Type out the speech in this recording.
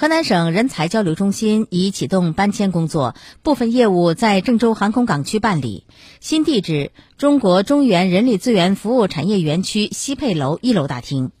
河南省人才交流中心已启动搬迁工作部分业务在郑州航空港区办理。新地址中国中原人力资源服务产业园区西配楼一楼大厅。